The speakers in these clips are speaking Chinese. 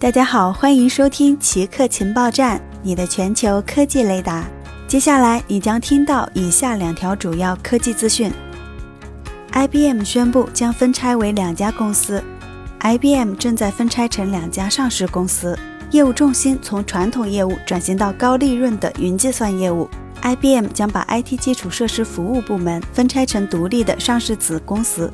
大家好，欢迎收听奇客情报站，你的全球科技雷达。接下来你将听到以下两条主要科技资讯：IBM 宣布将分拆为两家公司，IBM 正在分拆成两家上市公司，业务重心从传统业务转型到高利润的云计算业务。IBM 将把 IT 基础设施服务部门分拆成独立的上市子公司，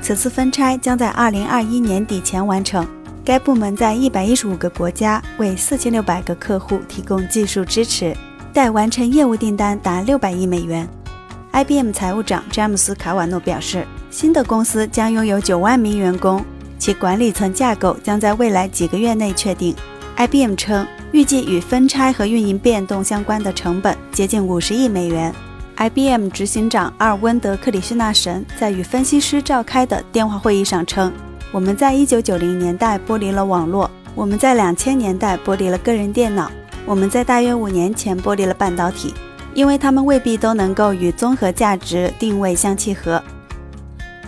此次分拆将在2021年底前完成。该部门在一百一十五个国家为四千六百个客户提供技术支持，待完成业务订单达六百亿美元。IBM 财务长詹姆斯·卡瓦诺表示，新的公司将拥有九万名员工，其管理层架构将在未来几个月内确定。IBM 称，预计与分拆和运营变动相关的成本接近五十亿美元。IBM 执行长阿尔温德·克里希纳神在与分析师召开的电话会议上称。我们在一九九零年代剥离了网络，我们在两千年代剥离了个人电脑，我们在大约五年前剥离了半导体，因为它们未必都能够与综合价值定位相契合。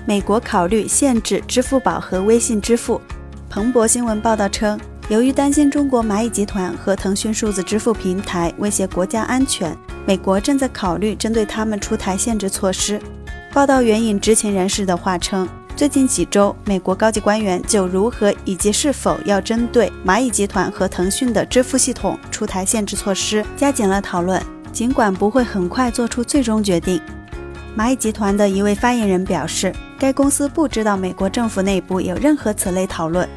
美国考虑限制支付宝和微信支付。彭博新闻报道称，由于担心中国蚂蚁集团和腾讯数字支付平台威胁国家安全，美国正在考虑针对他们出台限制措施。报道援引知情人士的话称。最近几周，美国高级官员就如何以及是否要针对蚂蚁集团和腾讯的支付系统出台限制措施，加紧了讨论。尽管不会很快做出最终决定，蚂蚁集团的一位发言人表示，该公司不知道美国政府内部有任何此类讨论。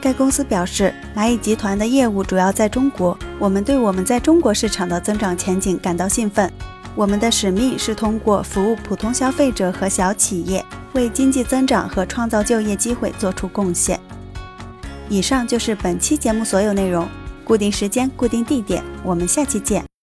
该公司表示，蚂蚁集团的业务主要在中国，我们对我们在中国市场的增长前景感到兴奋。我们的使命是通过服务普通消费者和小企业。为经济增长和创造就业机会做出贡献。以上就是本期节目所有内容。固定时间，固定地点，我们下期见。